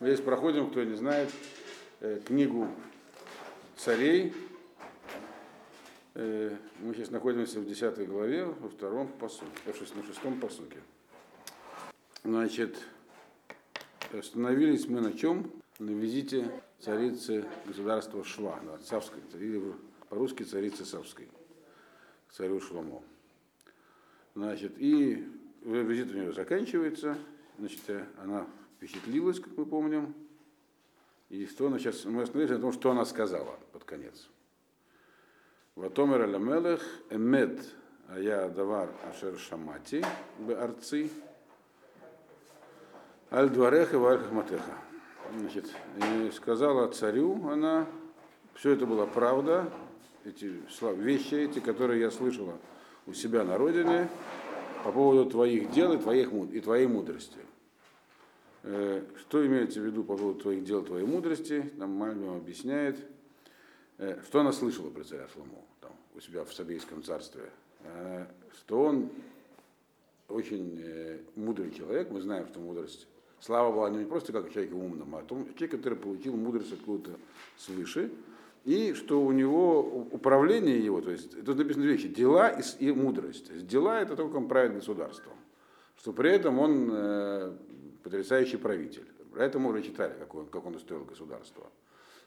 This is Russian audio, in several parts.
Мы здесь проходим, кто не знает, э, книгу царей. Э, Мы сейчас находимся в 10 главе, во втором посуке, на шестом посуке. Значит, остановились мы на чем? На визите царицы государства Шва, да, Савской, или по-русски царицы Савской, царю Шломо. Значит, и визит у нее заканчивается, значит, она впечатлилась, как мы помним. И что она сейчас, мы остановились на том, что она сказала под конец. Ватомер аламелех эмед ая давар ашер шамати арци аль двареха валь хахматеха. Значит, и сказала царю она, все это была правда, эти вещи эти, которые я слышала у себя на родине по поводу твоих дел и, твоих, и твоей мудрости. Э, что имеется в виду по поводу твоих дел, твоей мудрости? Нам Мальбим объясняет, э, что она слышала про царя Шлому там, у себя в Сабейском царстве. Э, что он очень мудрый человек, мы знаем, что мудрость Слава была не просто как человек умным, а том, человек, который получил мудрость откуда-то свыше, и что у него управление его, то есть тут написано вещи, дела и, и мудрость. Дела это то, как он правит государством, что при этом он потрясающий правитель. Про это мы уже читали, как он, как он устроил государство.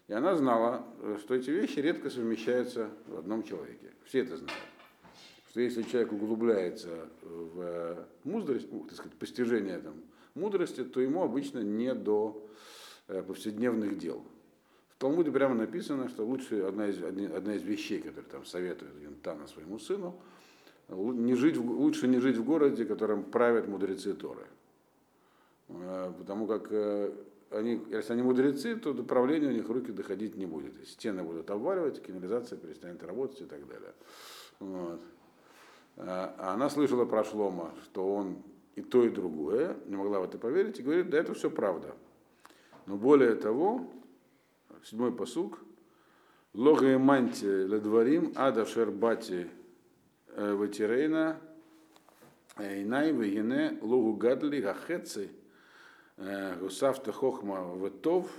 И она знала, что эти вещи редко совмещаются в одном человеке. Все это знают. Что если человек углубляется в мудрость, ну, так сказать, постижение там, мудрости, то ему обычно не до э, повседневных дел. В Талмуде прямо написано, что лучше одна из, одна из вещей, которые там советует Янтана своему сыну, не жить, лучше не жить в городе, которым правят мудрецы Торы. Э, потому как э, они, если они мудрецы, то до правления у них руки доходить не будет. Стены будут обваливать, канализация перестанет работать и так далее. Вот. А она слышала про Шлома, что он и то, и другое, не могла в это поверить, и говорит, да это все правда. Но более того, седьмой посук, Лога и манти ледварим ада шербати э, ветерейна Инай вегене логу гадли гахеци э, гусавта хохма ветов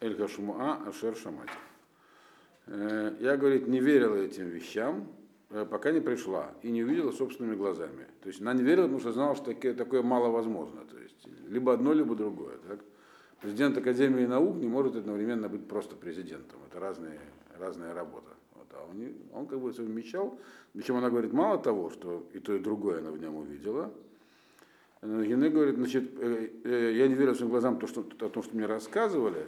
эль гашмуа ашер шамати. Э, я, говорит, не верила этим вещам, пока не пришла и не увидела собственными глазами. То есть она не верила, потому что знала, что такое, такое мало возможно. То есть либо одно, либо другое. Так? Президент Академии наук не может одновременно быть просто президентом. Это разные, разная работа. Вот. А он, он как бы совмещал. Причем она говорит, мало того, что и то, и другое она в нем увидела. Гене говорит, значит, э, э, я не верю своим глазам то, что, о том, что мне рассказывали,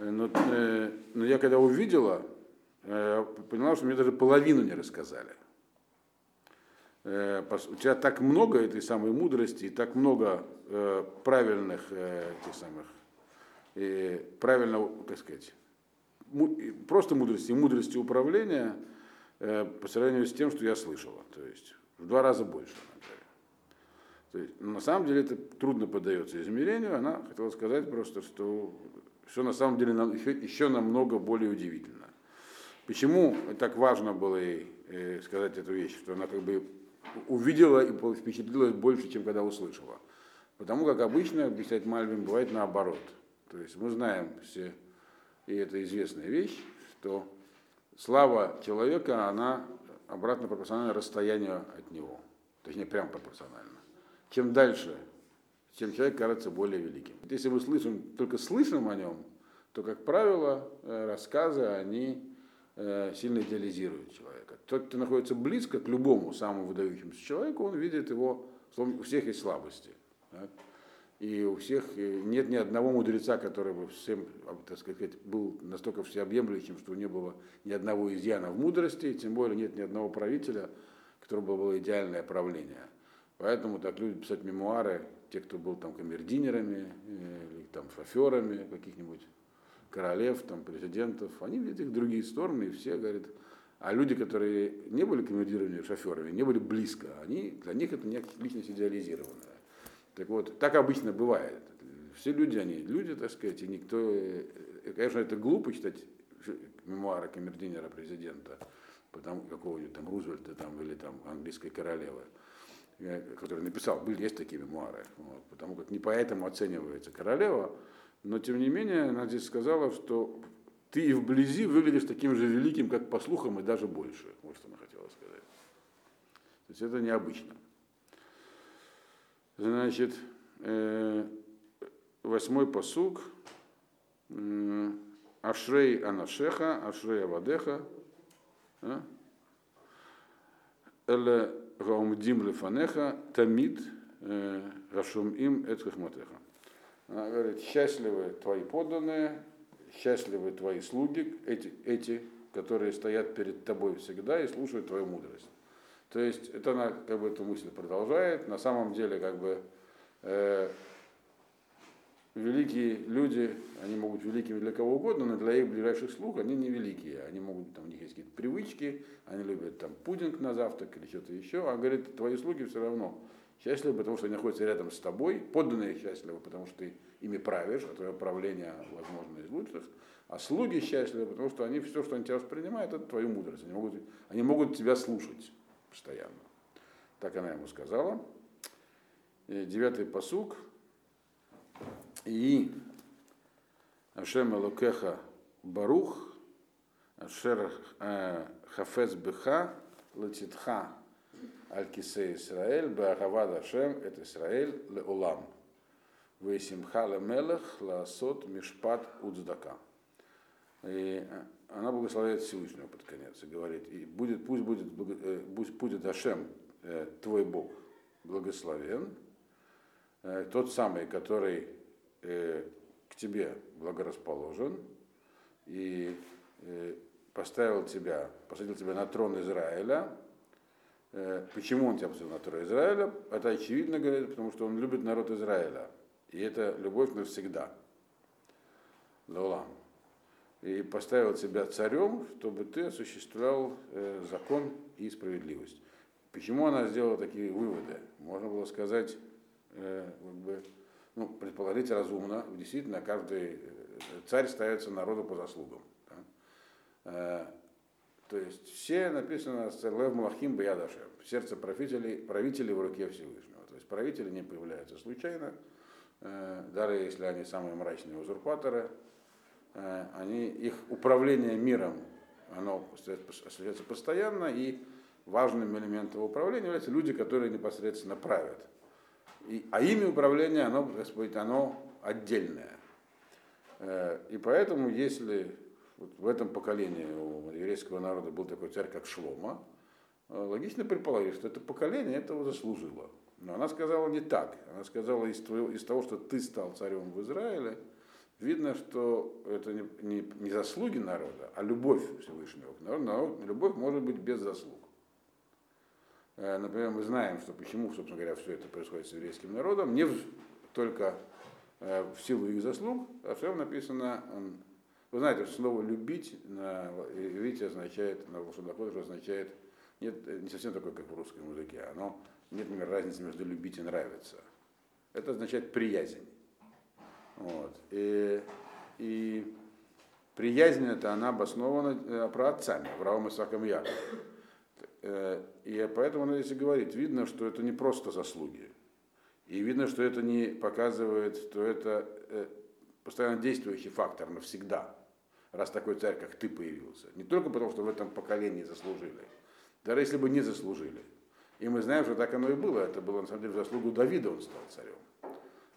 но, э, но я когда увидела, поняла, что мне даже половину не рассказали. У тебя так много этой самой мудрости и так много правильных этих самых и правильно, так сказать, просто мудрости, мудрости управления э, по сравнению с тем, что я слышала. То есть в два раза больше. То есть, на самом деле это трудно поддается измерению. Она хотела сказать просто, что все на самом деле нам, еще, еще намного более удивительно. Почему так важно было ей э, сказать эту вещь, что она как бы увидела и впечатлилась больше, чем когда услышала. Потому как обычно, объяснять Мальвин, бывает наоборот – то есть мы знаем все, и это известная вещь, что слава человека, она обратно пропорциональна расстоянию от него. Точнее, прямо пропорционально. Чем дальше, тем человек кажется более великим. Если мы слышим, только слышим о нем, то, как правило, э, рассказы, они э, сильно идеализируют человека. Тот, кто находится близко к любому самому выдающемуся человеку, он видит его, у всех есть слабости. И у всех э, нет ни одного мудреца, который бы всем, а, так сказать, был настолько всеобъемлющим, что не было ни одного изъяна в мудрости, тем более нет ни одного правителя, которого было идеальное правление. Поэтому так любят писать мемуары те, кто был там камердинерами, э, или там шоферами каких-нибудь королев, там, президентов, они видят их другие стороны, и все говорят, а люди, которые не были камердинерами, шоферами, не были близко, они, для них это не личность идеализированная. Так вот, так обычно бывает. Все люди, они люди, так сказать, и никто... Э, конечно, это глупо читать мемуары камердинера президента, потому какого-нибудь там Рузвельта там, или там английской королевы, который написал, были, есть такие мемуары, вот, потому как не поэтому оценивается королева, Но тем не менее, она здесь сказала, что ты и вблизи выглядишь таким же великим, как по слухам, и даже больше. Вот что она хотела сказать. То есть это необычно. Значит, э, восьмой посуг. Ашрей Анашеха, Ашрей Авадеха. А? Эле Гаумдим Лефанеха, Тамид, Рашум им Эцхахматеха. Она говорит, счастливы твои подданные, счастливы твои слуги, эти, эти, которые стоят перед тобой всегда и слушают твою мудрость. То есть это она как бы эту мысль продолжает. На самом деле, как бы э, великие люди, они могут великими для кого угодно, но для их ближайших слуг они не великие. Они могут, там, у них есть какие-то привычки, они любят там пудинг на завтрак или что-то еще. А говорит, твои слуги все равно счастливы, потому что они находятся рядом с тобой, подданные счастливы, потому что ты ими правишь, а твое правление, возможно, из лучших. А слуги счастливы, потому что они все, что они тебя воспринимают, это твою мудрость. Они могут, они могут тебя слушать постоянно. Так она ему сказала. И девятый посук. И Ашем Элокеха Барух, Ашер э, Хафез Беха, Латитха Аль-Кисе Исраэль, Беахавад Ашем, это Исраэль, Леулам. Вейсимха Лемелех, Ласот Мишпат Удздака. И она благословляет Всевышнего под конец и говорит, и будет, пусть, будет, э, пусть будет Ашем, э, твой Бог, благословен, тот самый, который к тебе благорасположен и поставил тебя, посадил тебя на трон Израиля. Почему он тебя посадил на трон Израиля? Это очевидно, говорит, потому что он любит народ Израиля. И это любовь навсегда. Лолам. И поставил тебя царем, чтобы ты осуществлял закон и справедливость. Почему она сделала такие выводы? Можно было сказать, как бы, ну, предположить разумно, действительно, каждый э, царь ставится народу по заслугам. Да? Э, то есть все написано Лев Малахим Баядаше, сердце правителей, правителей в руке Всевышнего. То есть правители не появляются случайно, э, даже если они самые мрачные узурпаторы, они, их управление миром, оно осуществляется постоянно, и важным элементом управления являются люди, которые непосредственно правят. И, а имя управления, оно, Господь, оно отдельное. Э, и поэтому, если вот в этом поколении у еврейского народа был такой царь, как Шлома, э, логично предположить, что это поколение этого заслужило. Но она сказала не так. Она сказала, из, твоего, из того, что ты стал царем в Израиле, видно, что это не, не, не заслуги народа, а любовь Всевышнего к народу. Но любовь может быть без заслуг. Э, например, мы знаем, что почему, собственно говоря, все это происходит с еврейским народом, не только э, в силу их заслуг, а все написано, вы знаете, что слово «любить» на иврите означает, на волшебном означает, нет, не совсем такое, как в русском языке, оно, нет, например, разницы между «любить» и «нравиться». Это означает «приязнь». Вот. И, и приязнь это она обоснована э, про отцами, Авраам, Исааком Яков. Э, и поэтому и говорит, видно, что это не просто заслуги. И видно, что это не показывает, что это э, постоянно действующий фактор навсегда, раз такой царь, как ты, появился. Не только потому, что в этом поколении заслужили, даже если бы не заслужили. И мы знаем, что так оно и было. Это было, на самом деле, в заслугу Давида он стал царем.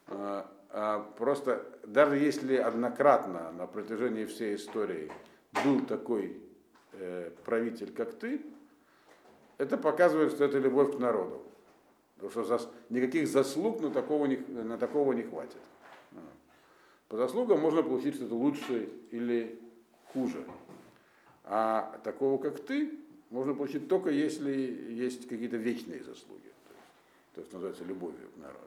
А, а просто, даже если однократно на протяжении всей истории был такой э, правитель, как ты, это показывает, что это любовь к народу. Потому что никаких заслуг на такого не, на такого не хватит. По заслугам можно получить что-то лучше или хуже. А такого, как ты, можно получить только если есть какие-то вечные заслуги. То есть, называется любовью к народу.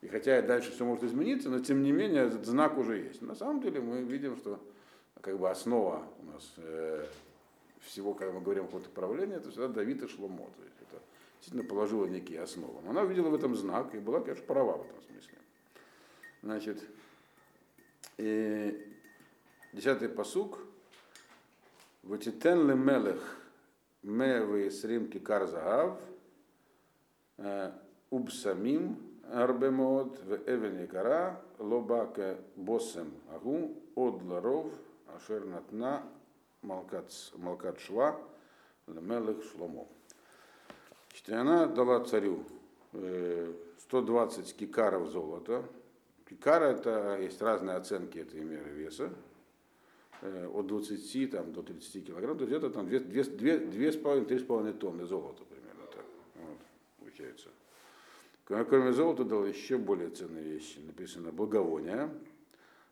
И хотя дальше все может измениться, но тем не менее этот знак уже есть. На самом деле мы видим, что как бы основа у нас э, всего, когда мы говорим о каком-то правлении, это всегда Давид и Шломо. То есть это действительно положило некие основы. Но она увидела в этом знак и была, конечно, права в этом смысле. Значит, и десятый посук. Ватитен ле мелех мевы срим кикар загав э, убсамим арбемод в эвен якара лобаке босем агу од ларов ашер натна малкат шва лемелых шломо. Значит, она дала царю 120 кикаров золота. Кикара это есть разные оценки этой меры веса. От 20 там, до 30 килограмм, то есть это там 2,5-3,5 тонны золота примерно так. Вот, получается. Кроме золота дал еще более ценные вещи. Написано благовония.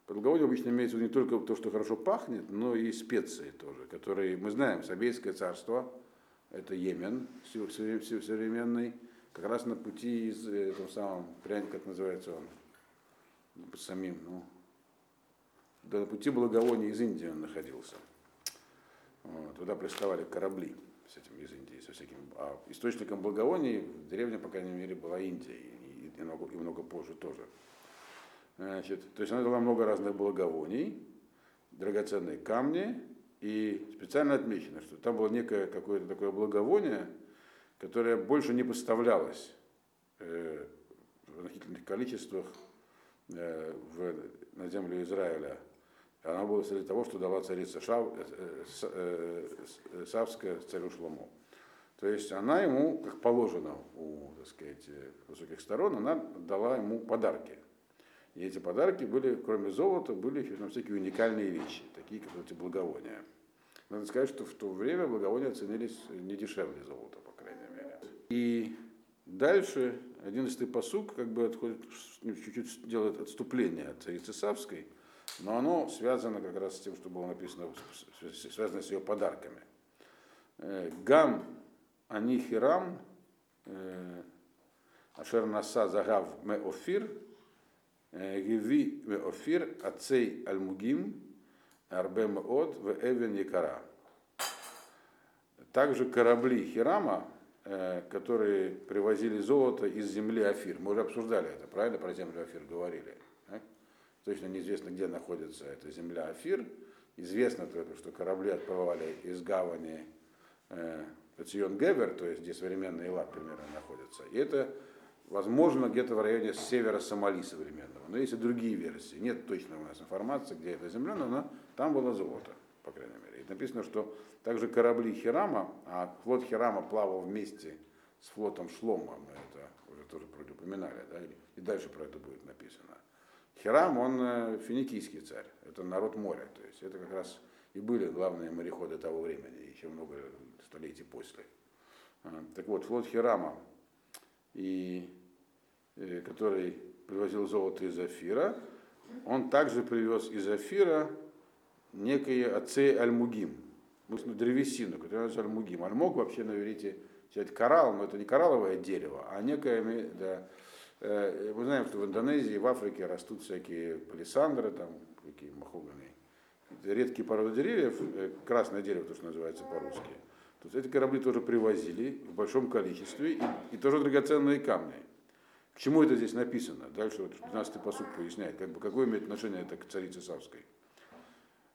Благовоние обычно имеется не только то, что хорошо пахнет, но и специи тоже, которые мы знаем. Сабейское царство, это Йемен современный, как раз на пути из этого самого, пряник, как называется он, самим, ну, да, на пути благовония из Индии он находился. Вот, туда приставали корабли с этим из Индии, со всяким. А источником благовоний в деревне, по крайней мере, была Индия, и, и, много, и много позже тоже. Значит, то есть она дала много разных благовоний, драгоценные камни, и специально отмечено, что там было некое какое-то такое благовоние, которое больше не поставлялось э, в значительных количествах э, в, на землю Израиля. Она была для того, что дала царица Шав, э, э, э, Савская царю Шлому. То есть она ему, как положено у так сказать, высоких сторон, она дала ему подарки. И эти подарки были, кроме золота, были еще там всякие уникальные вещи, такие как эти благовония. Надо сказать, что в то время благовония ценились не дешевле золота, по крайней мере. И дальше, одиннадцатый посук, как бы отходит, ну, чуть-чуть делает отступление от царицы Савской, но оно связано как раз с тем, что было написано, связано с ее подарками. Э, Гам Анихирам э, Ашер Наса Загав Меофир Гиви Офир Ацей Альмугим Арбем От в Эвен Якара. Также корабли Хирама, э, которые привозили золото из земли Афир. Мы уже обсуждали это, правильно, про землю Афир говорили. Точно неизвестно, где находится эта земля Афир. Известно только, что корабли отплывали из гавани э, Гевер, то есть где современный Илак примерно находится. И это возможно, где-то в районе севера Сомали современного. Но есть и другие версии. Нет точной у нас информации, где эта земля, но там было золото, по крайней мере. И написано, что также корабли Хирама, а флот Хирама плавал вместе с флотом Шлома, мы это уже тоже упоминали, да, и дальше про это будет написано. Хирам, он э, финикийский царь, это народ моря, то есть это как раз и были главные мореходы того времени, еще много столетий после. А, так вот, флот Хирама и, и, который привозил золото из Афира, он также привез из Афира некие отцы Альмугим, древесину, которую называется Альмугим. Альмог вообще на иврите взять коралл, но это не коралловое дерево, а некое, да, э, мы знаем, что в Индонезии, в Африке растут всякие палисандры, там, какие махоганы, редкие породы деревьев, э, красное дерево, то, что называется по-русски. То есть эти корабли тоже привозили в большом количестве и, и тоже драгоценные камни. К чему это здесь написано? Дальше вот 12-й посуд поясняет, как бы, какое имеет отношение это к царице Савской.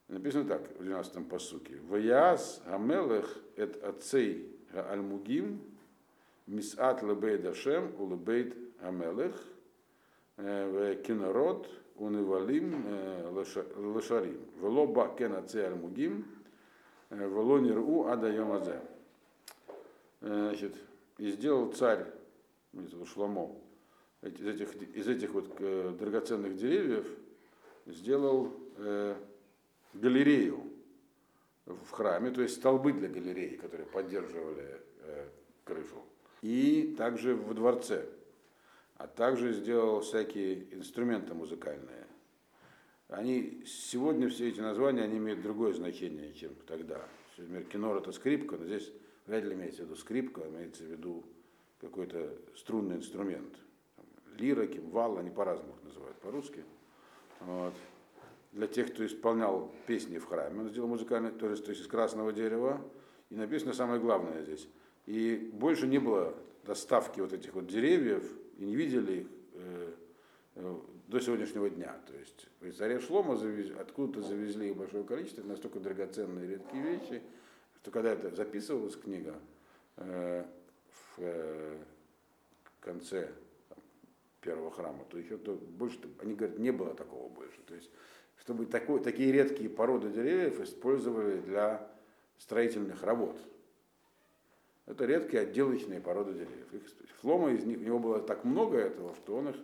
Написано так в 12-м посуке. Ваяз Гамелех эт ацей Альмугим мисат лебейт Ашем у лебейт Гамелех в кинород унивалим лешарим. Вело ба кен ацей Альмугим Волонир У Ада Йомазе. Значит, и сделал царь, Шломо, из этих, из этих вот э, драгоценных деревьев, сделал э, галерею в храме, то есть столбы для галереи, которые поддерживали э, крышу. И также в дворце. А также сделал всякие инструменты музыкальные. Они, сегодня все эти названия они имеют другое значение, чем тогда. Например, кинор это скрипка, но здесь вряд ли имеется в виду скрипка, имеется в виду какой-то струнный инструмент. Лира, кимвал, они по-разному их называют по-русски. Вот. Для тех, кто исполнял песни в храме, он сделал музыкальный, то есть, то есть из красного дерева. И написано самое главное здесь. И больше не было доставки вот этих вот деревьев, и не видели их э, э, до сегодняшнего дня. То есть при царе Шлома завез, откуда-то завезли большое количество, настолько драгоценные редкие вещи, что когда это записывалась книга э, в э, конце первого храма, то еще то больше, они говорят, не было такого больше. То есть, чтобы такой, такие редкие породы деревьев использовали для строительных работ. Это редкие отделочные породы деревьев. Их, Флома из них, у него было так много этого, что он их,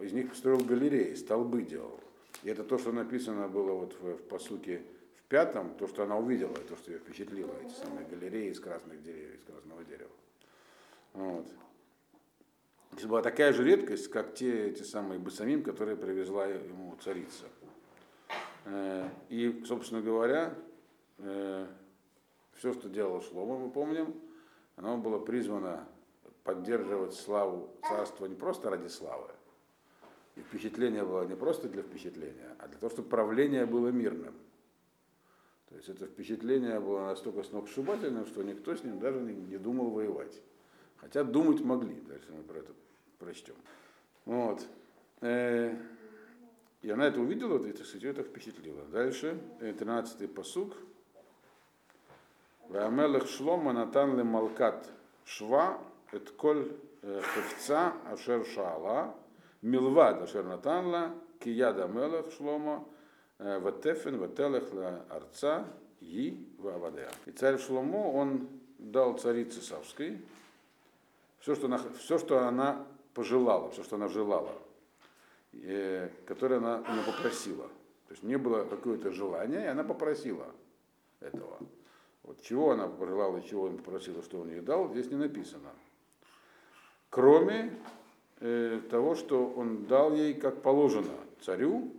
из них строил галереи, столбы делал. И это то, что написано было вот в, в посуке в пятом, то, что она увидела, то, что ее впечатлило, эти самые галереи из красных деревьев, из красного дерева. Вот. Это была такая же редкость, как те эти самые басамим, которые привезла ему царица. Э, и, собственно говоря, э, все, что делал Шлома, мы помним, оно было призвано поддерживать славу царства не просто ради славы. И впечатление было не просто для впечатления, а для того, чтобы правление было мирным. То есть это впечатление было настолько сногсшибательным, что никто с ним даже не, не думал воевать. Хотя думать могли, дальше мы про это прочтем. Вот. Э, и она это увидела, и это, кстати, это впечатлило. Дальше, 13-й посуг. Вамелех шлома натан ле малкат шва эт коль хевца ашер шаала милвад ашер натанла кияда мелех шлома ватефен вателех ла арца и вавадея. И царь Шломо, он дал царице Савской все, что она, все, что она пожелала, все, что она желала, э, которое она у попросила. То есть не было какое-то желание, и она попросила этого. Вот чего она пожелала чего он попросила, что он ей дал, здесь не написано. Кроме э, того, что он дал ей, как положено, царю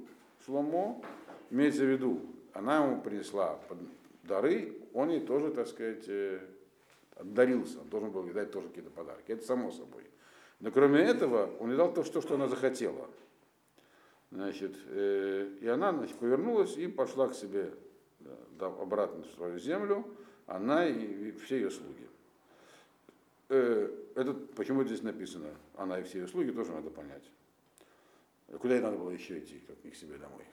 Шломо, имеется в виду, она ему принесла дары, он ей тоже, так сказать, э, отдарился, он должен был ей дать тоже какие-то подарки. Это само собой. Но кроме этого, он ей дал то, что, что она захотела. Значит, э, и она значит, повернулась и пошла к себе да, обратно в свою землю, она и все ее слуги. Э, это, почему здесь написано, она и все ее слуги, тоже надо понять. Куда ей надо было еще идти, как не к себе домой?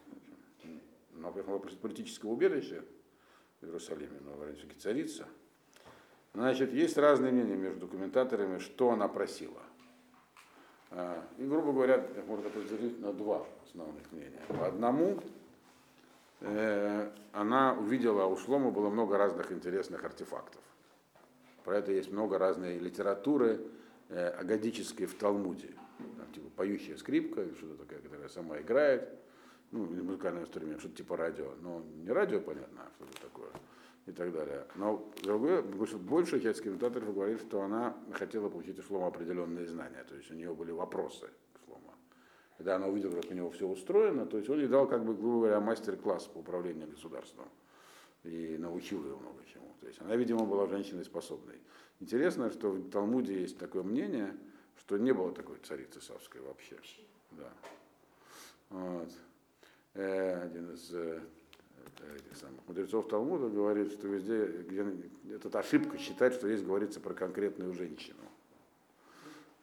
Она приехала политического убежища в Иерусалиме, но вроде царица. Значит, есть разные мнения между комментаторами, что она просила. А, и, грубо говоря, можно разделить на два основных мнения. По одному, э, она увидела, у Шлома было много разных интересных артефактов. Про это есть много разной литературы, э, агадической в Талмуде. Там, типа поющая скрипка, что-то такое, которая сама играет, ну, музыкальный инструмент, что-то типа радио. Но не радио, понятно, а что-то такое и так далее. Но другое, большая часть комментаторов говорит, что она хотела получить у Шлома определенные знания, то есть у нее были вопросы к Шлома. Когда она увидела, как у него все устроено, то есть он ей дал, как бы, грубо говоря, мастер-класс по управлению государством и научил ее много чему. То есть она, видимо, была женщиной способной. Интересно, что в Талмуде есть такое мнение, что не было такой царицы Савской вообще. Да. Вот. Э, один из э, этих самых мудрецов Талмуда говорит, что везде, где это ошибка считать, что здесь говорится про конкретную женщину.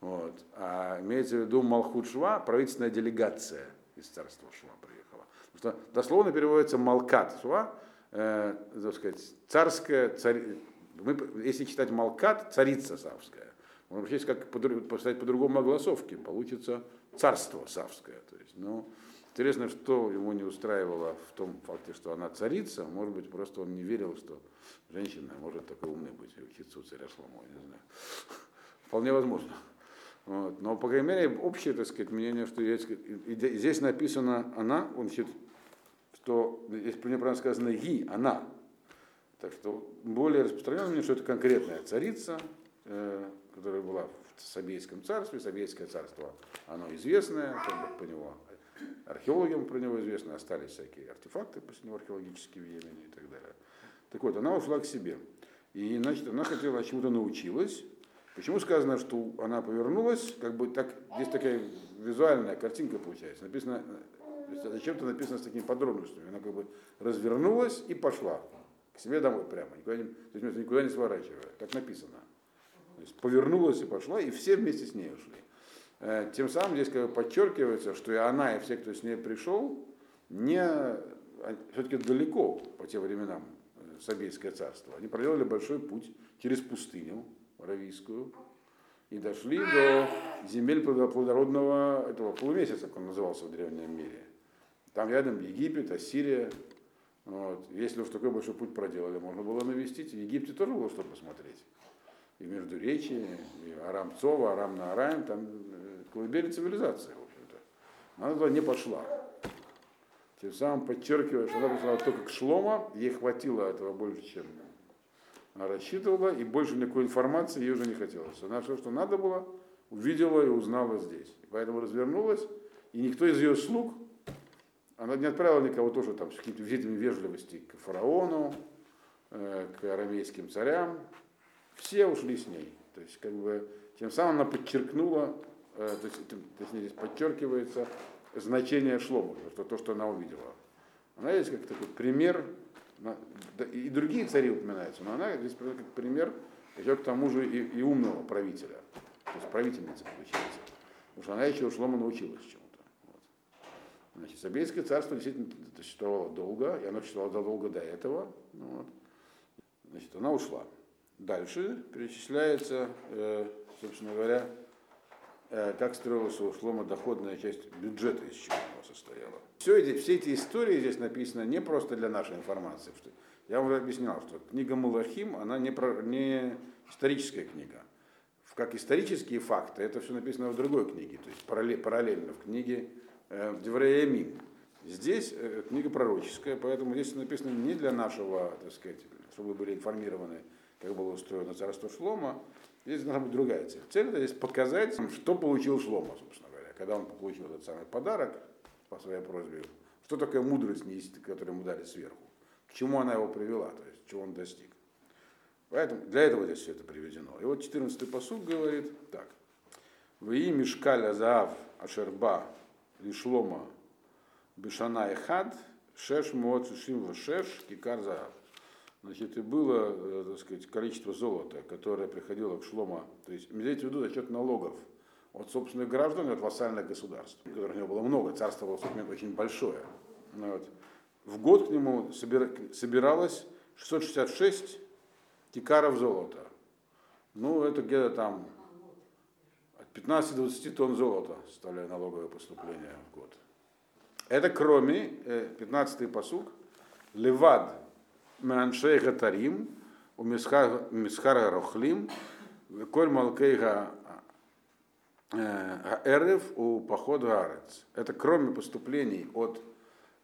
Вот. А имеется в виду Малхут Шва, правительственная делегация из царства Шва приехала. Потому что дословно переводится Малкат Шва, э, так сказать, царская, царь, мы, если читать Малкат, царица Савская. Можно прочесть, как поставить по-другому огласовке, получится царство Савское. То есть, ну, Интересно, что ему не устраивало в том факте, что она царица. Может быть, просто он не верил, что женщина может такой умной быть учиться у царя Шломо, не знаю. Вполне возможно. Вот. Но, по крайней мере, общее, так сказать, мнение, что есть, здесь написано она, он считает, что здесь неправильно сказано ги, она. Так что более распространенное мнение, что это конкретная царица, э, которая была в Сабейском царстве. Сабейское царство, оно известное, как бы по него археологам про него известно, остались всякие артефакты после него археологические в Йемене и так далее. Так вот, она ушла к себе. И, значит, она хотела, чему-то научилась. Почему сказано, что она повернулась, как бы так, здесь такая визуальная картинка получается. Написано, зачем-то написано с такими подробностями. Она как бы развернулась и пошла к себе домой прямо, никуда не, то есть никуда не сворачивая, как написано. То есть повернулась и пошла, и все вместе с ней ушли. Э, тем самым здесь как бы подчеркивается, что и она, и все, кто с ней пришел, не все-таки далеко по тем временам э, Сабейское царство. Они проделали большой путь через пустыню Аравийскую. И дошли до земель плодородного этого полумесяца, как он назывался в древнем мире. Там рядом Египет, Ассирия. Вот. Если уж такой большой путь проделали, можно было навестить. В Египте тоже было что посмотреть. И между речи, и Арам Цова, Арам на Араем, там э, колыбели цивилизации, в общем-то. Она туда не пошла. Тем самым подчеркивая, что она пришла только к Шлома, ей хватило этого больше, чем она рассчитывала, и больше никакой информации ей уже не хотелось. Она все, что надо было, увидела и узнала здесь. И поэтому развернулась, и никто из ее слуг, она не отправила никого тоже там с какими-то визитами вежливости к фараону, э, к арамейским царям. Все ушли с ней. То есть, как бы, тем самым она подчеркнула, э, то есть, точнее, здесь подчеркивается значение шлома, что то, что она увидела. Она есть как такой пример, и другие цари упоминаются, но она здесь как пример идет к тому же и, и умного правителя, то есть правительница получается. Потому что она еще у Шлома научилась чему-то. Значит, Сабейское царство действительно существовало долго, и оно существовало задолго до этого. Ну вот. Значит, она ушла. Дальше перечисляется, э, собственно говоря, э, как строилась у Шлома доходная часть бюджета, из чего она состояла. Все эти, все эти истории здесь написаны не просто для нашей информации. Что, я уже объяснял, что книга Мулахим, она не, про, не историческая книга. Как исторические факты, это все написано в другой книге, то есть параллельно в книге э, Деврея Здесь э, книга пророческая, поэтому здесь написано не для нашего, так сказать, чтобы вы были информированы, как было устроено царство Шлома. Здесь должна быть другая цель. Цель это здесь показать, что получил Шлома, собственно говоря, когда он получил этот самый подарок по своей просьбе. Что такое мудрость, которую ему дали сверху? К чему она его привела, то есть чего он достиг. Поэтому для этого здесь все это приведено. И вот 14-й посуд говорит так. Вии мешкаля заав ашерба лишлома бешана и хад шеш мот шим шеш кикар. Значит, и было, э, так сказать, количество золота, которое приходило к Шлома, то есть имеется в виду за счет налогов от собственных граждан и от вассальных государств, которых у него было много, царство было очень большое. Ну вот. В год к нему собиралось 666 кикаров золота. Ну, это где-то там от 15 до 20 тонн золота составляя налоговое поступление в год. Это кроме, 15-й э, посуг, левад меаншей гатарим, у мисхара рохлим, коль малкейга э, эрев у похода арец. Это кроме поступлений от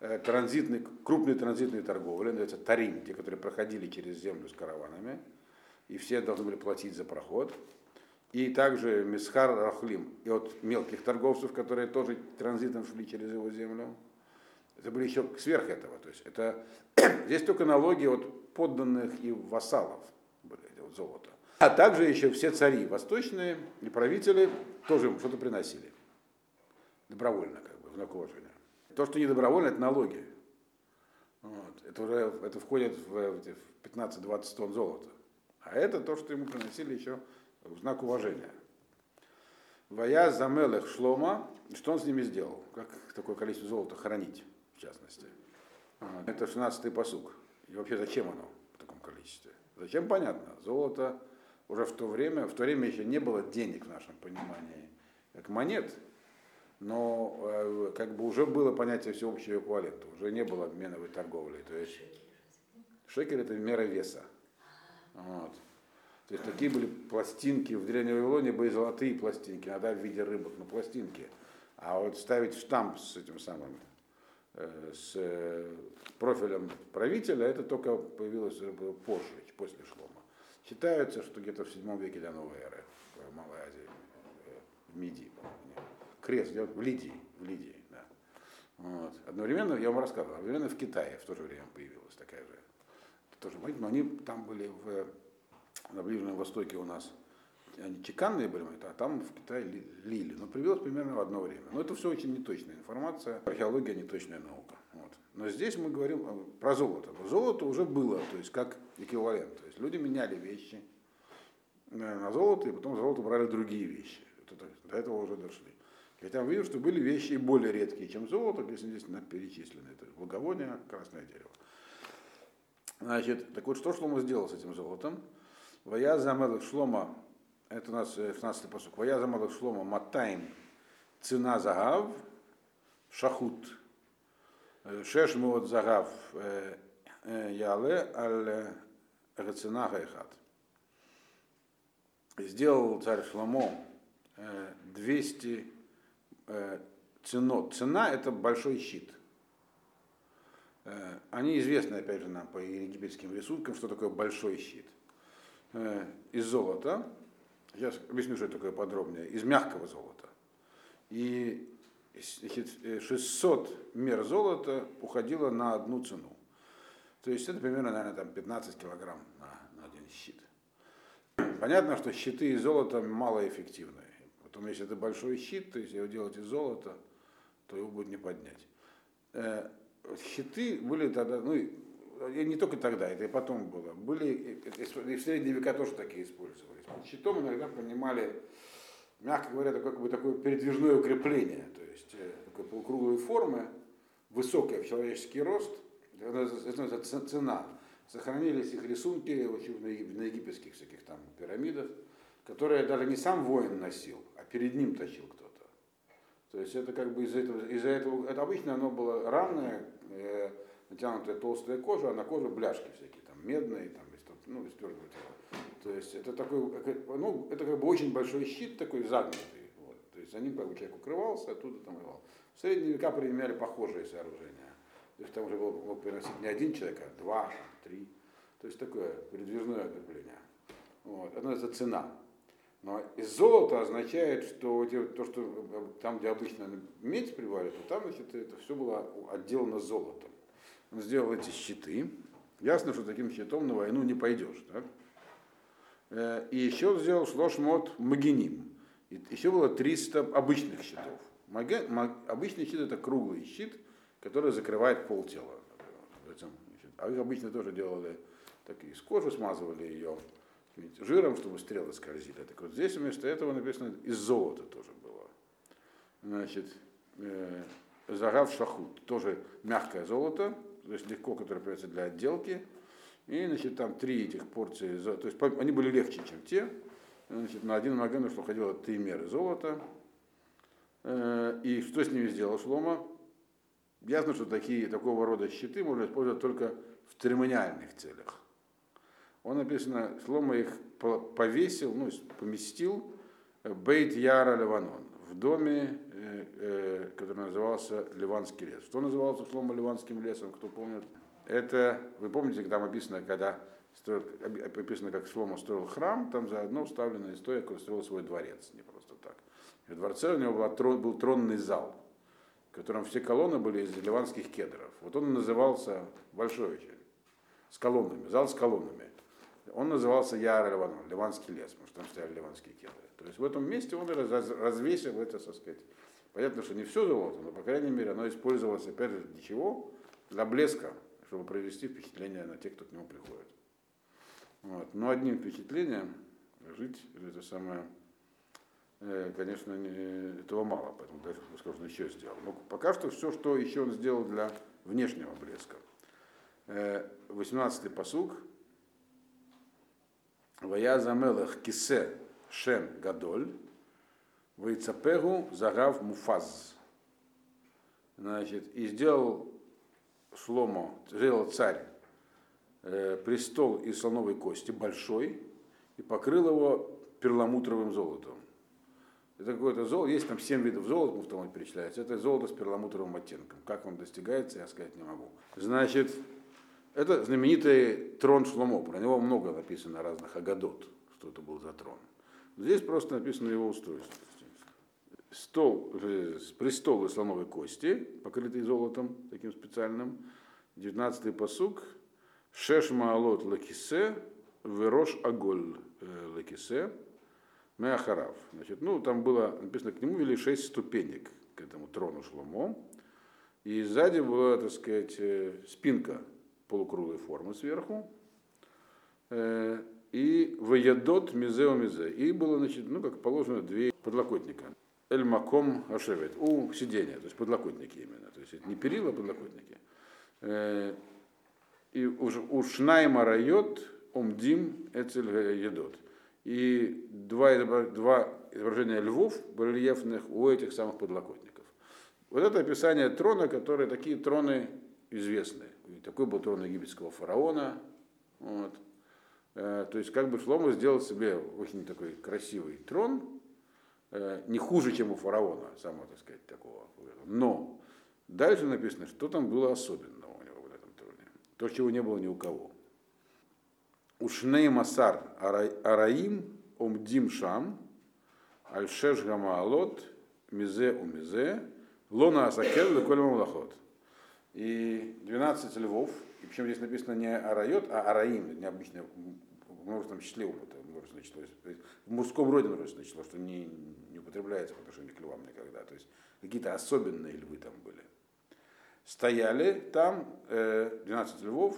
Э, транзитной, крупной транзитной торговли, называется тарим, те, которые проходили через землю с караванами, и все должны были платить за проход. И также Мисхар Рахлим, и от мелких торговцев, которые тоже транзитом шли через его землю. Это были еще сверх этого. То есть это, здесь только налоги от подданных и вассалов были, вот золото. А также еще все цари восточные и правители тоже что-то приносили. Добровольно, как бы, в знак уважения. То, что не добровольно, это налоги. Вот. Это уже это входит в 15-20 тонн золота. А это то, что ему приносили еще в знак уважения. Вая замелых шлома, что он с ними сделал? Как такое количество золота хранить, в частности? Вот. Это 16-й посуг. И вообще зачем оно в таком количестве? Зачем понятно? Золото уже в то время, в то время еще не было денег в нашем понимании, как монет, но э, как бы уже было понятие всеобщего эквивалента, уже не было обменовой торговли. То есть шекель это мера веса. Вот. То есть такие были пластинки, в Древней Вавилоне были золотые пластинки, иногда в виде рыбок, но пластинки. А вот ставить штамп с этим самым, э, с э, профилем правителя, это только появилось позже, после Шлома. Считается, что где-то в 7 веке до новой эры в Малой Азии, в Мидии, крест в Лидии. В Лидии да. вот. Одновременно, я вам рассказывал, одновременно в Китае в то же время появилась такая же. Тоже, но они там были в, на Ближнем Востоке у нас, они чеканные были, а там в Китае лили. Но появилось примерно в одно время. Но это все очень неточная информация. Археология неточная наука. Вот. Но здесь мы говорим про золото. Золото уже было, то есть как эквивалент. То есть люди меняли вещи на золото, и потом золото брали другие вещи. До этого уже дошли. Хотя мы видим, что были вещи более редкие, чем золото, если здесь перечислены. Это благовоние, красное дерево. Значит, так вот, что Шлома сделал с этим золотом? ויעש המלך שלמה Это у нас 16-й פסוק. ויעש המלך שלמה מאתים צנה זהב שחוט. שש מאות זהב יעלה על הצנה האחת. Сделал царь Шломо 200 צנות. צנה это большой щит. Они известны, опять же, нам по египетским рисункам, что такое большой щит. Из золота, Сейчас объясню, что это такое подробнее. Из мягкого золота. И 600 мер золота уходило на одну цену. То есть это примерно, наверное, там 15 килограмм на, на один щит. Понятно, что щиты из золота малоэффективны. Потом, если это большой щит, то есть его делать из золота, то его будет не поднять. Э, щиты были тогда, ну, и не только тогда, это и потом было. Были, и в средние века тоже такие использовались. Под щитом иногда понимали, мягко говоря, такое, как бы, такое передвижное укрепление, то есть э, такой полукруглой формы, высокая в человеческий рост, это цена. Сохранились их рисунки на египетских всяких там пирамидах, которые даже не сам воин носил, а перед ним тащил кто-то. То есть это как бы из-за этого, из-за этого это обычно оно было равное, э, натянутая толстая кожа, а на коже бляшки всякие, там медные, там, ну, из твердого тела. То есть это такой, ну, это как бы очень большой щит такой загнутый. Вот. То есть за ним как бы человек укрывался, оттуда там его. В средние века применяли похожие сооружения. То есть там уже мог, мог переносить не один человек, а два, три. То есть такое передвижное укрепление. Вот. Это называется цена. Но из золота означает, что то, что там, где обычно медь приварят, то там значит, это все было отделано золотом. Сделал эти щиты. Ясно, что таким щитом на войну не пойдешь. Так? Э, и еще сделал шлошмот магиним. Еще было 300 обычных щитов. Обычный щит это круглый щит, который закрывает пол тела. А их обычно тоже делали так из кожи смазывали ее жиром, чтобы стрелы скользили. Так вот здесь вместо этого написано из золота тоже было. Значит, э, загав шахут, тоже мягкое золото, то есть легко, которое придется для отделки. И, значит, там три этих порции, то есть они были легче, чем те. Значит, на один маген ушло ходило три меры золота. Э, и что с ними сделал Шлома? Ясно, что такие, такого рода щиты можно использовать только в церемониальных целях. Он написано, Шлома их повесил, ну, поместил Бейт Яра Ливанон, в доме Э, который назывался Ливанский лес. Что назывался Шлома Ливанским лесом, кто помнит? Это, вы помните, там описано, когда строил, описано, как Шлома строил храм, там заодно вставлена история, как он строил свой дворец, не просто так. В дворце у него была, трон, был тронный зал, в котором все колонны были из ливанских кедров. Вот он назывался, большой очень, с колоннами, зал с колоннами. Он назывался Яра Ливанон, Ливанский лес, потому что там стояли ливанские кедры. То есть в этом месте он развесил это, так сказать, Понятно, что не все золото, но, по крайней мере, оно использовалось, опять же, для чего? Для блеска, чтобы произвести впечатление на тех, кто к нему приходит. Вот. Но одним впечатлением жить, это самое, э, конечно, не, этого мало, поэтому дальше он еще сделал. Но пока что все, что еще он сделал для внешнего блеска. 18-й э, посуг. Вая замелах кисе шем гадоль. Вейцапегу загав муфаз. Значит, и сделал Шломо, сделал царь э, престол из слоновой кости большой и покрыл его перламутровым золотом. Это какое-то золото, есть там 7 видов золота, в том перечисляется. Это золото с перламутровым оттенком. Как он достигается, я сказать не могу. Значит, это знаменитый трон Шломо. Про него много написано разных агадот, что это был за трон. Здесь просто написано его устройство стол, э, престол из слоновой кости, покрытый золотом таким специальным. 19-й פסוק. שש מעלות לכסה, וראש עגול э, לכסה, מאחריו. Значит, ну, там было написано, к нему вели шесть ступенек, к этому трону Шломо. И сзади была, так сказать, э, спинка полукруглой формы сверху. И וידות מזה ומזה. И было, значит, ну, как положено, две подлокотника. אל מקום השבת, у сидения, то есть подлокотники именно, то есть это не перила, а подлокотники. Э, и у Шнайма Райот Умдим Эцель Едот. и два, два изображения львов барельефных у этих самых подлокотников. Вот это описание трона, которые такие троны известны. такой был трон египетского фараона. Вот. Э, то есть как бы Шлома сделал себе очень такой красивый трон, э, не хуже, чем у фараона, самого, так сказать, такого. Но дальше написано, что там было особенного у него в этом троне. То, чего не было ни у кого. Ушней Масар Араим Омдим Шам Альшеш Гамаалот Мизе у Мизе Лона Асакел Леколь Мамлахот. И 12 львов, и причем здесь написано не Арайот, а Араим, необычно в множественном числе это множественное число. В мужском роде множественное число, что не, не употребляется по отношению к львам никогда. То есть какие-то особенные львы там были. Стояли там э, 12 львов,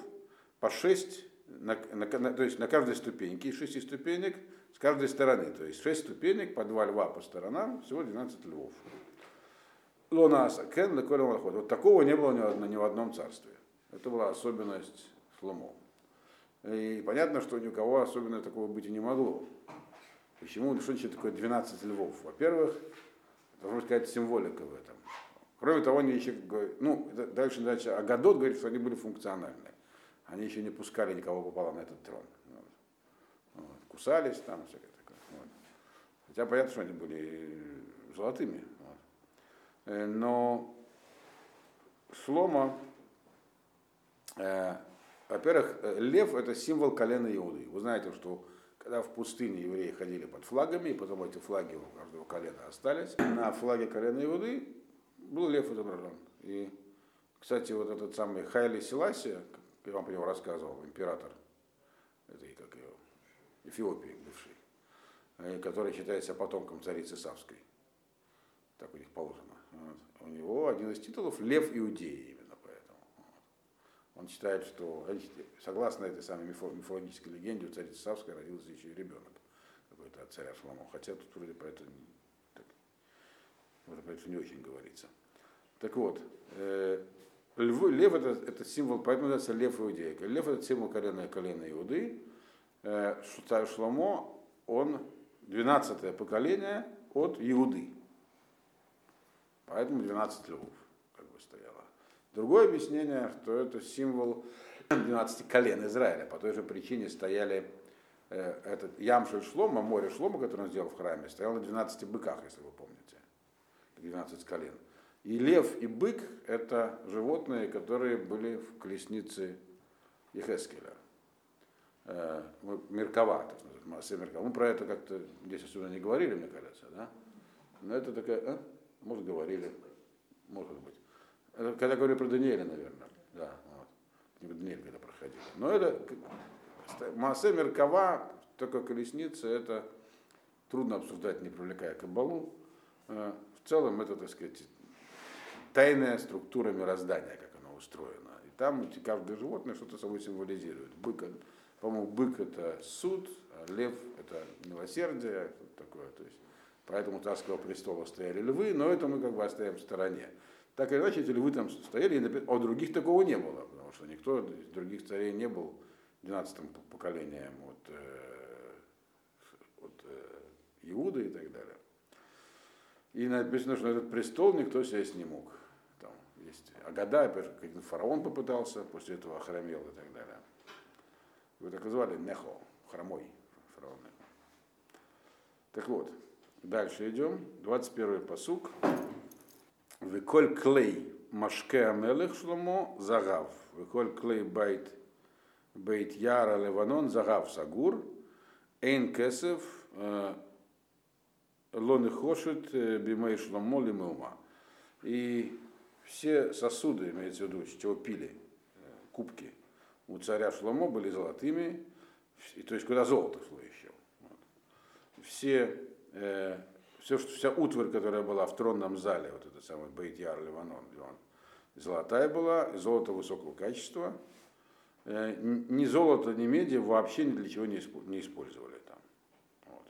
по 6, на, на, на, то есть на каждой ступеньке, из 6 ступенек с каждой стороны. То есть 6 ступенек, по 2 льва по сторонам, всего 12 львов. Лонаса, Кен, Вот такого не было ни в одном царстве. Это была особенность Шломо. И понятно, что ни у кого особенно такого быть и не могло. Почему? Что значит такое 12 львов? Во-первых, должна сказать символика в этом. Кроме того, они еще, ну, дальше, дальше Агадот говорит, что они были функциональны. Они еще не пускали никого попало на этот трон. Вот. Вот. Кусались там, всякое такое. Вот. Хотя понятно, что они были золотыми. Вот. Э, но Шлома, э, во-первых, э, лев это символ колена Иуды. Вы знаете, что когда в пустыне евреи ходили под флагами, и потом эти флаги у каждого колена остались, на флаге колена Иуды был лев изображен. И, кстати, вот этот самый Хайли Селасия, я вам про него рассказывал, император, это и как его, Эфиопии бывший, э, который считается потомком царицы Савской. Так у них положено. Вот. У него один из титулов Лев Иудеи. Он считает, что, согласно этой самой мифологической легенде, у царицы Савской родился еще и ребенок какой-то от царя Шломо. Хотя тут вроде про это, так, вроде про это не очень говорится. Так вот, э, львы, лев это, это символ, поэтому называется лев иудея. Лев это символ колена, колена Иуды. Э, царь Шломо, он 12 поколение от Иуды. Поэтому 12 львов. Другое объяснение, что это символ 12 колен Израиля. По той же причине стояли э, этот Ямшель Шлома, море Шлома, которое он сделал в храме, стоял на 12 быках, если вы помните. 12 колен. И лев и бык – это животные, которые были в колеснице Ехескеля. Э, Меркова, так называется, Меркова. Мы про это как-то здесь особенно не говорили, мне кажется, да? Но это такая, а? может, говорили, может быть. Когда говорили про Даниэля, наверное, да, вот. Книгу Даниэль, когда проходили. Но это, Маасе Меркова, только колесница, это трудно обсуждать, не привлекая кабалу. Э, в целом это, так сказать, тайная структура мироздания, как оно устроено. И там каждое животное что-то собой символизирует. Бык, по-моему, бык это суд, а лев это милосердие, такое. То есть, поэтому царского престола стояли львы, но это мы как бы оставим в стороне. Так или иначе, эти львы там стояли, а у других такого не было, потому что никто из других царей не был 12-м поколением от, э, от э, Иуды и так далее. И написано, что этот престол никто сесть не мог есть Агада, фараон попытался, после этого охромел и так далее. Его так называли Нехо, хромой фараон. Так вот, дальше идем. 21 посук. Виколь клей машке амелех шломо загав. Виколь клей байт бейт яра леванон загав сагур. Эйн кесев лоны хошет э, бимей шломо лимеума. И все сосуды, имеется в виду, с чего пили э, кубки, у царя Шломо были золотыми, и, то есть куда золото шло еще. Все, э, все, что, вся утварь, которая была в тронном зале, вот это самый Бейт Яр Ливанон, Ливан, золотая была, золото высокого качества. Э, ни золото, ни меди вообще ни для чего не, не использовали там. Вот.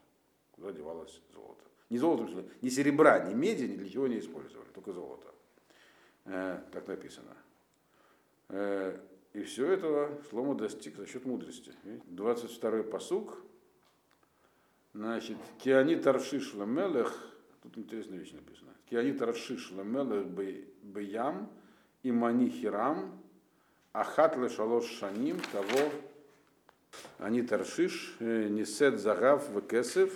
Куда девалось золото. Ни золото, ни серебра, ни меди ни для чего не использовали, только золото. Э, так написано. Э, и все этого Шломо достиг за счет мудрости. 22-й посук. Значит, Киани Таршиш Ламелех, тут интересная вещь написана. Киани Таршиш Ламелех Беям, Имани Хирам, Ахат Лешалош Шаним, того они Таршиш, Нисет Загав Векесев,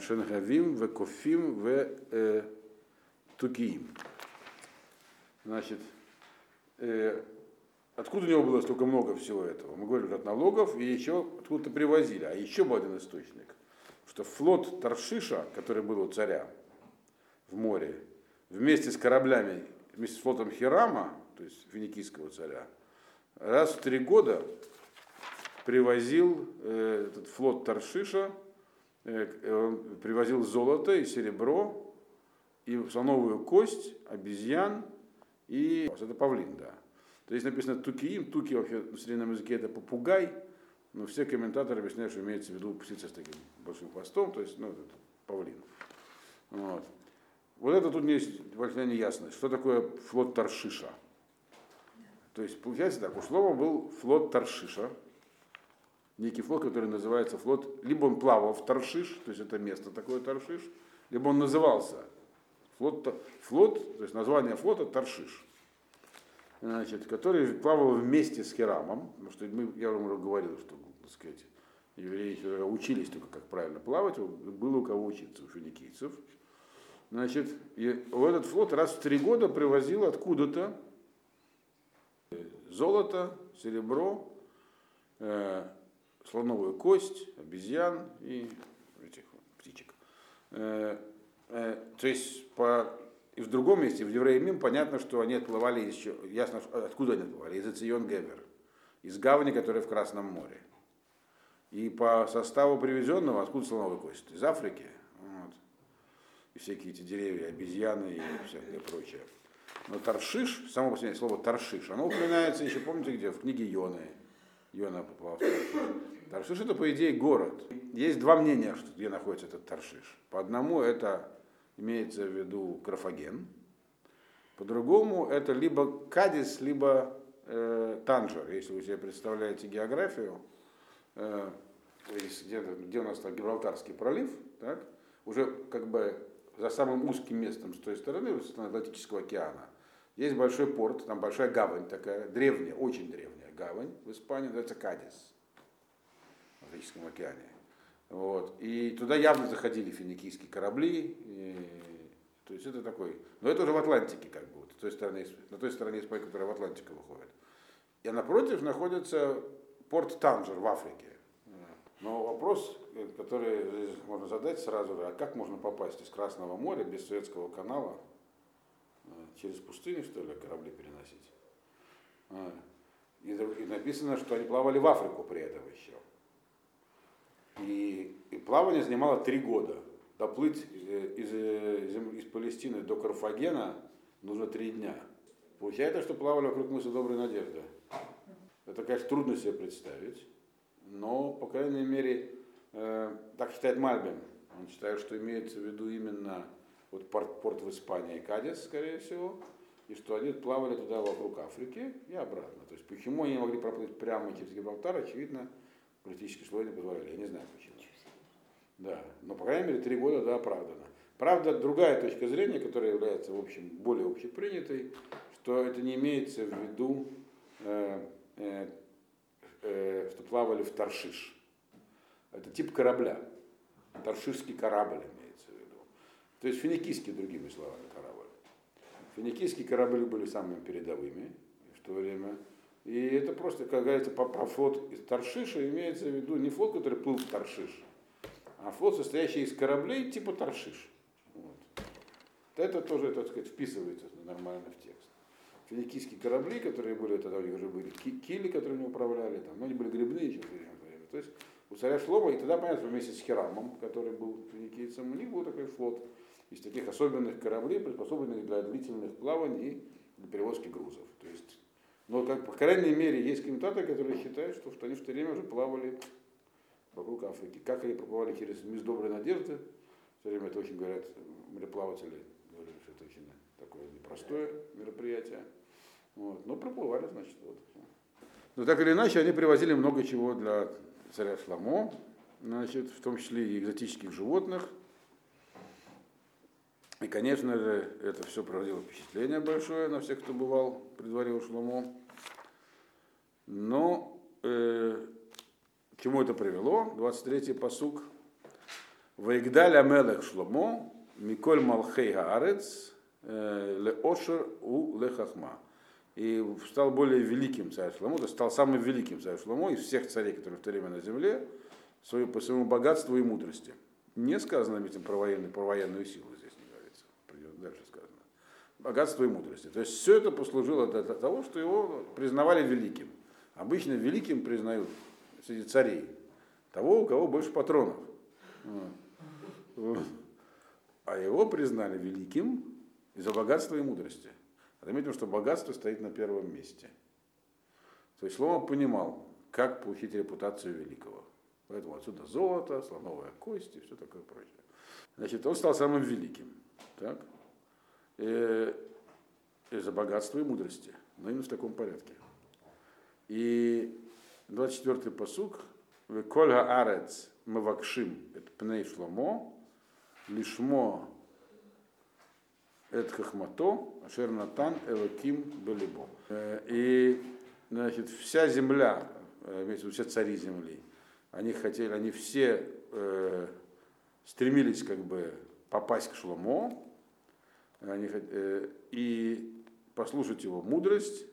Шенгавим, Векофим, В Тукиим. Значит, откуда у него было столько много всего этого? Мы говорили от налогов и еще откуда-то привозили. А еще был один источник, что флот Таршиша, который был у царя в море, вместе с кораблями, вместе с флотом Хирама, то есть финикийского царя, раз в три года привозил э, этот флот Таршиша, э, он привозил золото и серебро, и слоновую кость, обезьян и это павлин, да. То есть написано тукиим, туки вообще в современном языке это попугай, но все комментаторы объясняют, что имеется в виду птица с таким большим хвостом, то есть ну, это павлин. Вот. вот это тут есть большая неясность. Что такое флот Таршиша? То есть получается так, у слова был флот Таршиша, некий флот, который называется флот, либо он плавал в Таршиш, то есть это место такое Таршиш, либо он назывался флот, флот то есть название флота Таршиш значит, который плавал вместе с Хирамом, потому что мы, я вам уже говорил, что, так сказать, евреи учились только, как правильно плавать, было у кого учиться, у финикийцев. Значит, и этот флот раз в три года привозил откуда-то золото, серебро, э, слоновую кость, обезьян и этих птичек. Э, э, то есть по и в другом месте, в Евреемим, понятно, что они отплывали еще, ясно, откуда они отплывали, из Эцион Гевер, из гавани, которая в Красном море. И по составу привезенного, откуда слоновая кость? Из Африки. Вот. И всякие эти деревья, обезьяны и всякое прочее. Но Таршиш, само по себе слово Таршиш, оно упоминается еще, помните где, в книге Йоны. Йона попал в Таршиш. Таршиш это, по идее, город. Есть два мнения, что где находится этот Таршиш. По одному это имеется в виду графоген. По-другому это либо Кадис, либо э, Танжер, если вы себе представляете географию, э, где, где у нас там Гибралтарский пролив, так, уже как бы за самым узким местом с той стороны Атлантического океана. Есть большой порт, там большая гавань такая, древняя, очень древняя гавань в Испании, называется Кадис в Атлантическом океане. Вот. И туда явно заходили финикийские корабли. И, то есть это такой. Но это уже в Атлантике, как бы, вот, той стороне, на той стороне Испании, которая в Атлантику выходит. И напротив находится порт Танжер в Африке. Но вопрос, который можно задать сразу же, а как можно попасть из Красного моря без Советского канала э, через пустыню, что ли, корабли переносить? А, и написано, что они плавали в Африку при этом еще. И, и плавание занимало три года. Доплыть из, из, из Палестины до Карфагена нужно три дня. Получается, что плавали вокруг мыса Доброй Надежды. Это, конечно, трудно себе представить, но, по крайней мере, э, так считает Мальбин. Он считает, что имеется в виду именно вот порт, порт в Испании, Кадис, скорее всего, и что они плавали туда вокруг Африки и обратно. То есть почему они могли проплыть прямо через Гибралтар, очевидно, политические условия не позволяли. Я не знаю почему. Да, но, по крайней мере, три года, да, оправдано. Правда, другая точка зрения, которая является, в общем, более общепринятой, что это не имеется в виду, э, э, э, что плавали в Таршиш. Это тип корабля. Таршишский корабль имеется в виду. То есть финикийские, другими словами, корабль. Финикийские корабли были самыми передовыми в то время. И это просто, как говорится, по флот из Таршиша имеется в виду не флот, который плыл в Таршиш, а флот, состоящий из кораблей типа Таршиш. Вот. Это тоже, так сказать, вписывается нормально в текст. Финикийские корабли, которые были, тогда у них уже были кили, которые они управляли, там, но они были грибные еще в время. То есть у царя Шлома, и тогда, понятно, вместе с Хирамом, который был финикийцем, у них был такой флот из таких особенных кораблей, приспособленных для длительных плаваний и для перевозки грузов. То есть но, как, по крайней мере, есть комментаторы, которые считают, что, они в то время уже плавали вокруг Африки. Как они проплывали через мыс Доброй Надежды, все время это очень говорят мореплаватели, говорят, что это очень такое непростое мероприятие. Вот. Но проплывали, значит, вот. Но так или иначе, они привозили много чего для царя Шламо. значит, в том числе и экзотических животных. И, конечно же, это все проводило впечатление большое на всех, кто бывал при дворе у Шломо. Но э, к чему это привело? 23-й посук. Ваигдаль Амелех Шломо, Миколь Малхей Гаарец, Ле Ошер у Ле Хахма. И стал более великим царь Шломо, то стал самым великим царь Шломо из всех царей, которые в то время на земле, свою, по своему богатству и мудрости. Не сказано ведь про военную, про военную силу здесь не говорится. Придет дальше сказано. Богатство и мудрости. То есть все это послужило для того, что его признавали великим. Обычно великим признают среди царей того, у кого больше патронов. А его признали великим из-за богатства и мудрости. Заметим, что богатство стоит на первом месте. То есть Шлома понимал, как получить репутацию великого. Поэтому отсюда золото, слоновая кость и все такое прочее. Значит, он стал самым великим. Так? И, из-за богатства и мудрости. Но именно в таком порядке. И 24-й посук. Кольга арец мавакшим это пней шломо, лишмо это хахмато, ашер натан элаким белибо. И значит, вся земля, все цари земли, они хотели, они все э, стремились как бы попасть к Шломо они, э, и послушать его мудрость,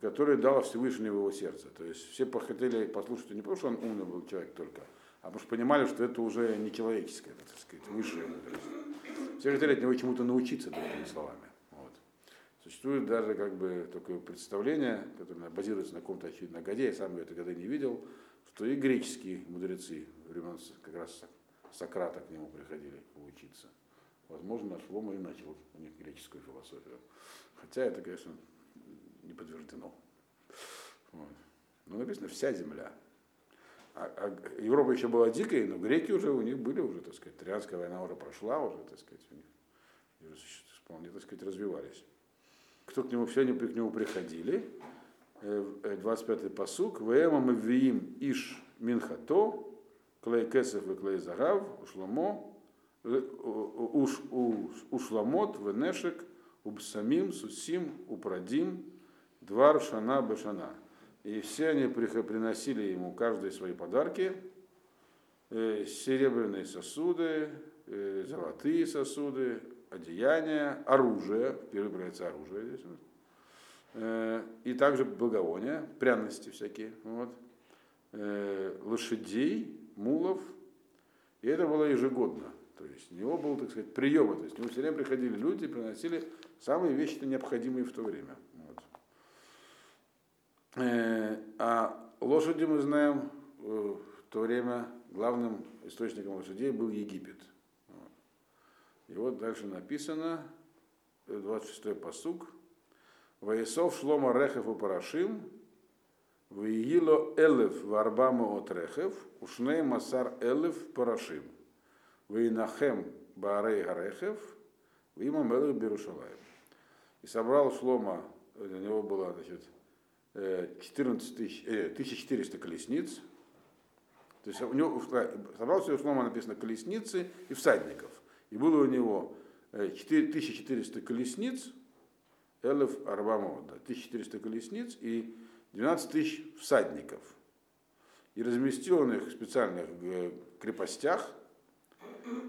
которую дала Всевышний в его сердце. То есть все хотели послушать не потому, что он умный был человек только, а потому что понимали, что это уже не человеческая, так сказать, высшая мудрость. Все хотели от него чему-то научиться, другими словами. Вот. Существует даже как бы такое представление, которое базируется на каком-то очевидном годе, я сам это когда не видел, что и греческие мудрецы времен как раз Сократа к нему приходили учиться. Возможно, Шлома и начал у них греческую философию. Хотя это, конечно, не подтверждено. Вот. Но написано вся земля. А, а Европа еще была дикой, но греки уже у них были уже, так сказать, Трианская война уже прошла, уже, так сказать, у них уже вполне, так сказать, развивались. Кто к нему, все они к нему приходили. 25-й э, э, посук. Мы виим иш минхато, клей кесов и клей загав, ушламо, уш, ушламот, венешек, убсамим, сусим, упрадим, двар шана башана. И все они приносили ему каждый свои подарки, э, серебряные сосуды, э, золотые сосуды, одеяния, оружие, перебирается оружие здесь, э, и также благовония, пряности всякие, вот, лошадей, мулов, и это было ежегодно. То есть у него был, так сказать, приемы, то есть к нему все время приходили люди и приносили самые вещи необходимые в то время. Э, а лошади мы знаем, э, в то время главным источником лошадей был Египет. И вот дальше написано, 26-й посуг, Ваисов шлома рехев у парашим, Виило элев варбама от рехев, ушней масар элев парашим. Вейнахем баарей гарехев, Вимам элев берушалаем. И собрал Шлома, у него было, значит, 14 тысяч, э, 1400 колесниц. То есть у него собрался у Шлома написано колесницы и всадников. И было у него 4400 э, колесниц, Элев Арбамода, 1400 колесниц и 12 тысяч всадников. И разместил он их в специальных э, крепостях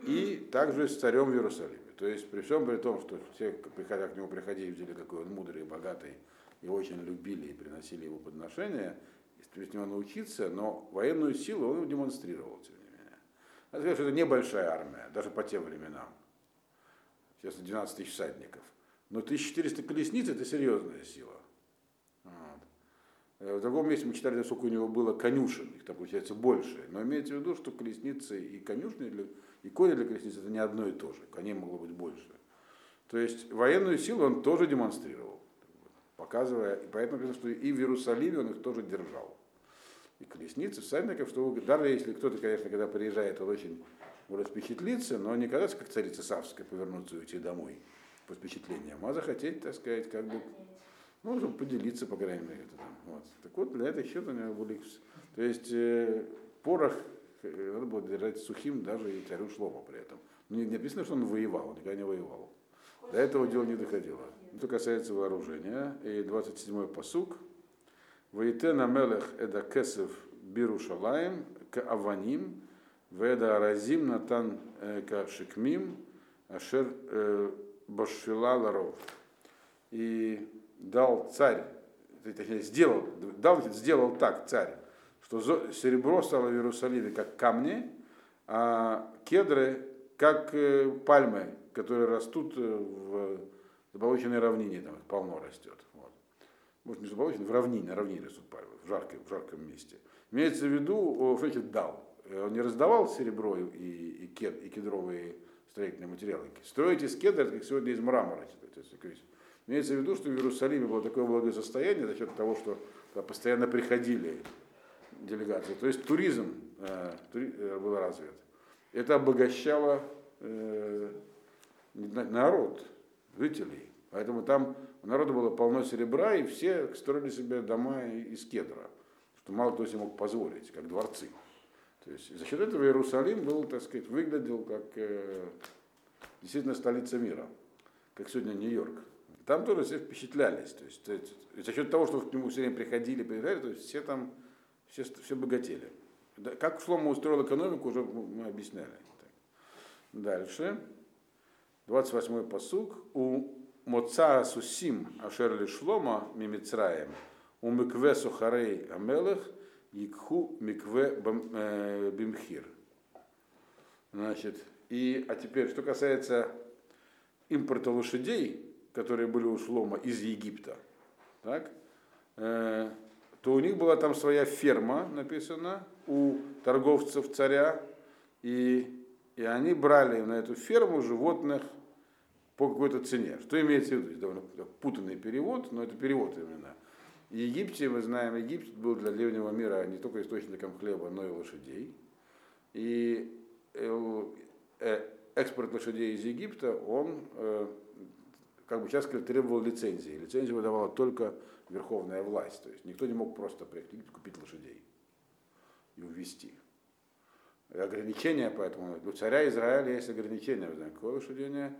и также с царем в Иерусалиме. То есть при всем при том, что все, приходя к нему приходили, видели, какой он мудрый богатый, и очень любили и приносили ему подношения, и с него научиться, но военную силу он демонстрировал, тем не менее. Надо сказать, что это небольшая армия, даже по тем временам. Сейчас 12 тысяч всадников. Но 1400 колесниц это серьезная сила. Вот. Э, в другом месте мы читали, сколько у него было конюшен, их там получается больше. Но имеется в виду, что колесницы и конюшни, для, и кони для колесниц это не одно и то же. Коней могло быть больше. То есть военную силу он тоже демонстрировал показывая, и поэтому написано, что и в Иерусалиме он их тоже держал. И колесницы, всадников, что даже если кто-то, конечно, когда приезжает, он очень может впечатлиться, но не казаться, как царица Савская, повернуться и уйти домой по впечатлениям, а захотеть, так сказать, как бы, ну, чтобы поделиться, по крайней мере. Это, там, вот. Так вот, для этого счета у него были... То есть э, порох надо было держать сухим даже и царю Шлома при этом. Не, не написано, что он воевал, он никогда не воевал. До этого дела не доходило. Это касается вооружения. И 27-й посук. Ваитена мелех эда кесев бирушалаем к аваним, веда аразим натан к шикмим, ашер башфила ларов. И дал царь, точнее, сделал, дал, сделал так царь, что серебро стало в Иерусалиме как камни, а кедры как пальмы, которые растут в заболоченной равнине, там полно растет. Вот. Может, не заболоченной, в равнине, на равнине растут пальмы, в жарком, в жарком месте. Имеется в виду, что дал. Он не раздавал серебро и, и, кед, и кедровые строительные материалы. Строить из кедра, как сегодня из мрамора. Есть, имеется в виду, что в Иерусалиме было такое благосостояние за счет того, что постоянно приходили делегации. То есть туризм э, тури, э, был развит. Это обогащало э, народ, жителей. Поэтому там у народа было полно серебра, и все строили себе дома из кедра, что мало кто себе мог позволить, как дворцы. То есть за счет этого Иерусалим был, так сказать, выглядел как э, действительно столица мира, как сегодня Нью-Йорк. Там тоже все впечатлялись. То есть, то есть за счет того, что к нему все время приходили, приезжали, то есть все там все, все богатели. Как Шлома устроил экономику, уже мы объясняли. Дальше. 28-й посук. У Моца Сусим Ашерли Шлома Мимицраем. У Микве Сухарей Амелех Якху Микве э, Бимхир. Значит, и, а теперь, что касается импорта лошадей, которые были у Шлома из Египта, так, э, то у них была там своя ферма, написано, у торговцев царя, и, и они брали на эту ферму животных по какой-то цене. Что имеется в виду? довольно путанный перевод, но это перевод именно. В Египте, мы знаем, Египет был для древнего мира не только источником хлеба, но и лошадей. И э, э, экспорт лошадей из Египта, он, э, как бы сейчас требовал лицензии. Лицензию выдавала только верховная власть. То есть никто не мог просто приехать в Египет купить лошадей и увезти. Ограничения, поэтому у царя Израиля есть ограничения, вы знаете, какое лошадение?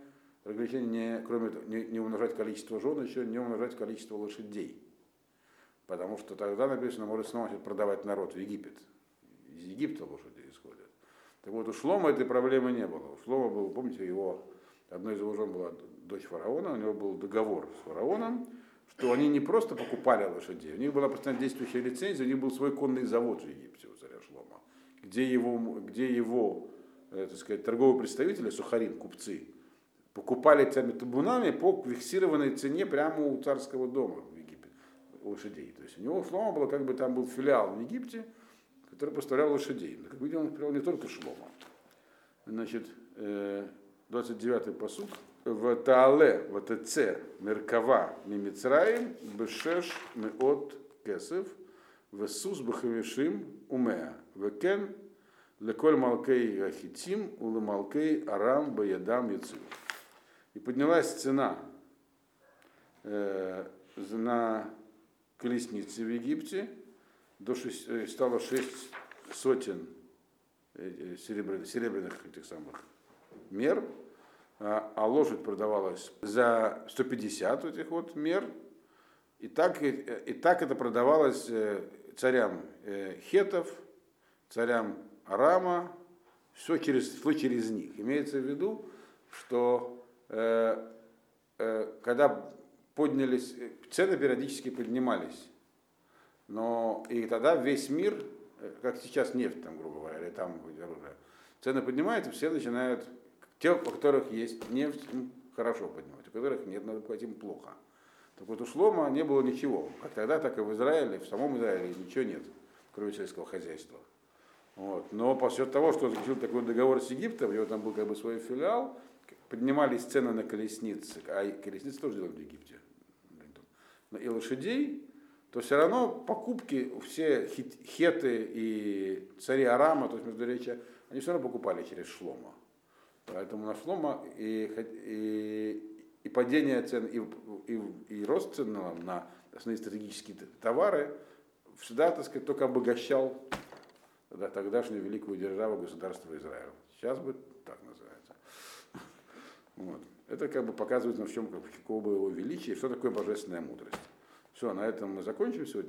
Ограничение, не, кроме не, не умножать количество жен, еще не умножать количество лошадей. Потому что тогда написано, может снова продавать народ в Египет. Из Египта лошади исходят. Так вот, у Шлома этой проблемы не было. У Шлома был, помните, его, одной из его жен была дочь фараона, у него был договор с фараоном, что они не просто покупали лошадей, у них была постоянно действующая лицензия, у них был свой конный завод в Египте у царя Шлома, где его, где его э, так сказать, торговые представители, сухарин, купцы, покупали этими табунами по фиксированной цене прямо у царского дома в Египте лошадей. То есть у него Шлома было, как бы там был филиал в Египте, который поставлял лошадей. Но, как видим, он поставлял не только Шлома. Значит, 29-й э, посуд в Таале, в ТЦ, Меркава, Мимицраим, Бешеш, Меот, Кесев, в Сус Бахавишим, Умеа, в Кен, Леколь Малкей Ахитим, Улы Малкей Арам, Баядам, Яцив. И поднялась цена э, на колеснице в Египте, до 6, э, стало 6 сотен э, серебряных, серебряных этих самых мер, а, а лошадь продавалась за 150 этих вот мер. И так, и, и так это продавалось э, царям э, хетов, царям Арама, все через, все через них. Имеется в виду, что э, э, когда поднялись, цены периодически поднимались, но и тогда весь мир, э, как сейчас нефть, там, грубо говоря, или там оружие, цены поднимаются, все начинают те, у которых есть нефть, хорошо поднимать, у которых нет, надо платить плохо. Так вот у Шлома не было ничего. Как тогда, так и в Израиле, в самом Израиле ничего нет, кроме сельского хозяйства. Вот. Но по счету того, что он заключил такой договор с Египтом, у него там был как бы свой филиал, поднимались цены на колесницы, а колесницы тоже делали в Египте, и лошадей, то все равно покупки, все хеты и цари Арама, то есть Междуречия, они все равно покупали через Шлома. Поэтому на Шлома и, и, и падение цен, и, и, и рост цен на, на основные стратегические товары всегда, так сказать, только обогащал тогда- тогдашнюю великую державу государства Израиль. Сейчас бы так называется. Вот. Это как бы показывает нам, в чем какого было его величие, что такое божественная мудрость. Все, на этом мы закончим сегодня.